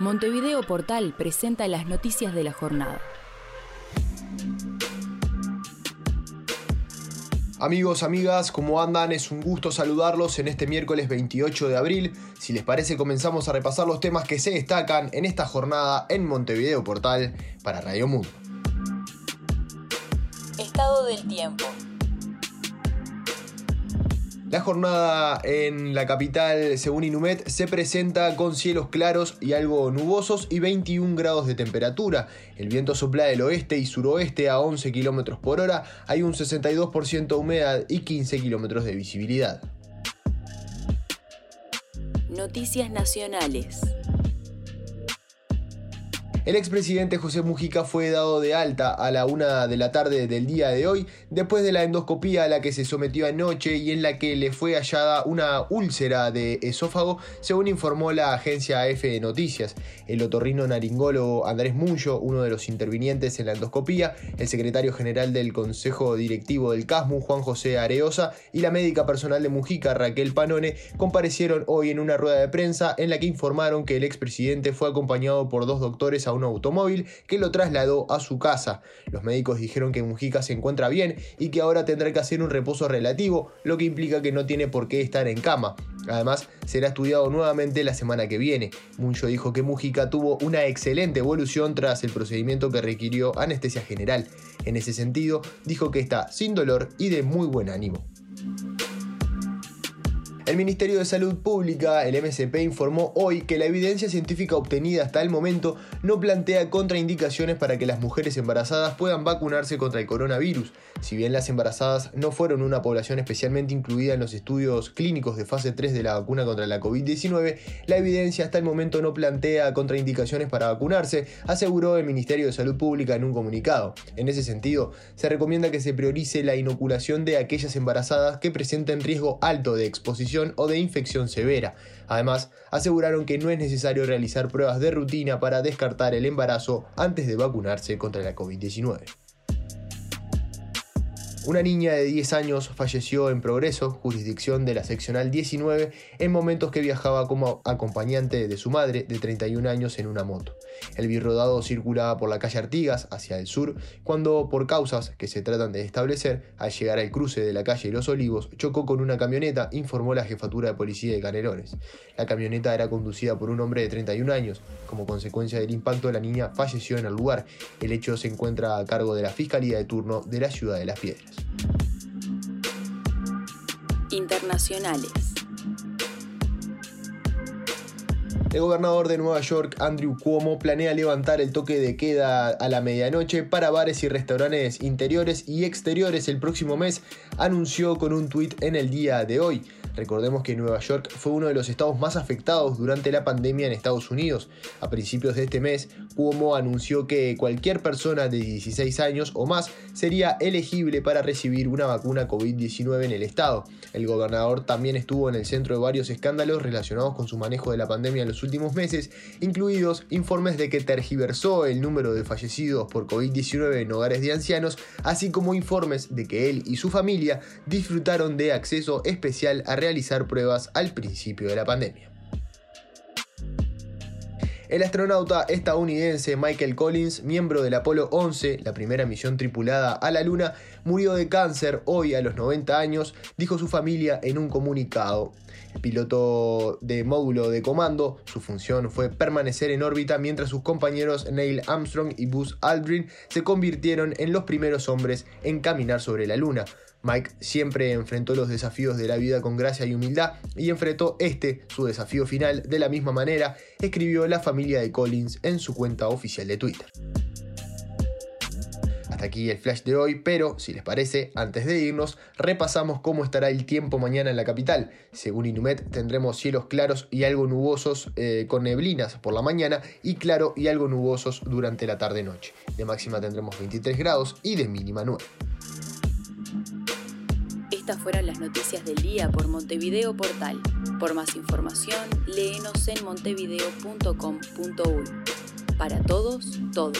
Montevideo Portal presenta las noticias de la jornada. Amigos, amigas, ¿cómo andan? Es un gusto saludarlos en este miércoles 28 de abril. Si les parece, comenzamos a repasar los temas que se destacan en esta jornada en Montevideo Portal para Radio Mundo. Estado del tiempo. La jornada en la capital, según Inumet, se presenta con cielos claros y algo nubosos y 21 grados de temperatura. El viento sopla del oeste y suroeste a 11 km por hora, hay un 62% de humedad y 15 km de visibilidad. Noticias nacionales. El expresidente José Mujica fue dado de alta a la una de la tarde del día de hoy después de la endoscopía a la que se sometió anoche y en la que le fue hallada una úlcera de esófago, según informó la agencia AF Noticias. El otorrino naringólogo Andrés Muncho, uno de los intervinientes en la endoscopía, el secretario general del Consejo Directivo del CASMU, Juan José Areosa, y la médica personal de Mujica, Raquel Panone, comparecieron hoy en una rueda de prensa en la que informaron que el expresidente fue acompañado por dos doctores a un automóvil que lo trasladó a su casa. Los médicos dijeron que Mujica se encuentra bien y que ahora tendrá que hacer un reposo relativo, lo que implica que no tiene por qué estar en cama. Además, será estudiado nuevamente la semana que viene. Muncho dijo que Mujica tuvo una excelente evolución tras el procedimiento que requirió anestesia general. En ese sentido, dijo que está sin dolor y de muy buen ánimo. El Ministerio de Salud Pública, el MSP, informó hoy que la evidencia científica obtenida hasta el momento no plantea contraindicaciones para que las mujeres embarazadas puedan vacunarse contra el coronavirus. Si bien las embarazadas no fueron una población especialmente incluida en los estudios clínicos de fase 3 de la vacuna contra la COVID-19, la evidencia hasta el momento no plantea contraindicaciones para vacunarse, aseguró el Ministerio de Salud Pública en un comunicado. En ese sentido, se recomienda que se priorice la inoculación de aquellas embarazadas que presenten riesgo alto de exposición o de infección severa. Además, aseguraron que no es necesario realizar pruebas de rutina para descartar el embarazo antes de vacunarse contra la COVID-19. Una niña de 10 años falleció en Progreso, jurisdicción de la seccional 19, en momentos que viajaba como acompañante de su madre de 31 años en una moto. El birrodado circulaba por la calle Artigas hacia el sur, cuando por causas que se tratan de establecer, al llegar al cruce de la calle Los Olivos, chocó con una camioneta, informó la jefatura de policía de Canelones. La camioneta era conducida por un hombre de 31 años. Como consecuencia del impacto, la niña falleció en el lugar. El hecho se encuentra a cargo de la Fiscalía de turno de la ciudad de Las Piedras. Internacionales. El gobernador de Nueva York, Andrew Cuomo, planea levantar el toque de queda a la medianoche para bares y restaurantes interiores y exteriores el próximo mes, anunció con un tuit en el día de hoy. Recordemos que Nueva York fue uno de los estados más afectados durante la pandemia en Estados Unidos. A principios de este mes, Cuomo anunció que cualquier persona de 16 años o más sería elegible para recibir una vacuna COVID-19 en el estado. El gobernador también estuvo en el centro de varios escándalos relacionados con su manejo de la pandemia en los últimos meses, incluidos informes de que tergiversó el número de fallecidos por COVID-19 en hogares de ancianos, así como informes de que él y su familia disfrutaron de acceso especial a realizar pruebas al principio de la pandemia. El astronauta estadounidense Michael Collins, miembro del Apolo 11, la primera misión tripulada a la Luna, murió de cáncer hoy a los 90 años, dijo su familia en un comunicado. Piloto de módulo de comando, su función fue permanecer en órbita mientras sus compañeros Neil Armstrong y Buzz Aldrin se convirtieron en los primeros hombres en caminar sobre la Luna. Mike siempre enfrentó los desafíos de la vida con gracia y humildad y enfrentó este, su desafío final, de la misma manera, escribió la familia de Collins en su cuenta oficial de Twitter. Hasta aquí el flash de hoy, pero si les parece, antes de irnos, repasamos cómo estará el tiempo mañana en la capital. Según Inumet, tendremos cielos claros y algo nubosos eh, con neblinas por la mañana y claro y algo nubosos durante la tarde-noche. De máxima tendremos 23 grados y de mínima 9. Estas fueron las noticias del día por Montevideo Portal. Por más información, léenos en montevideo.com.uy. Para todos, todo.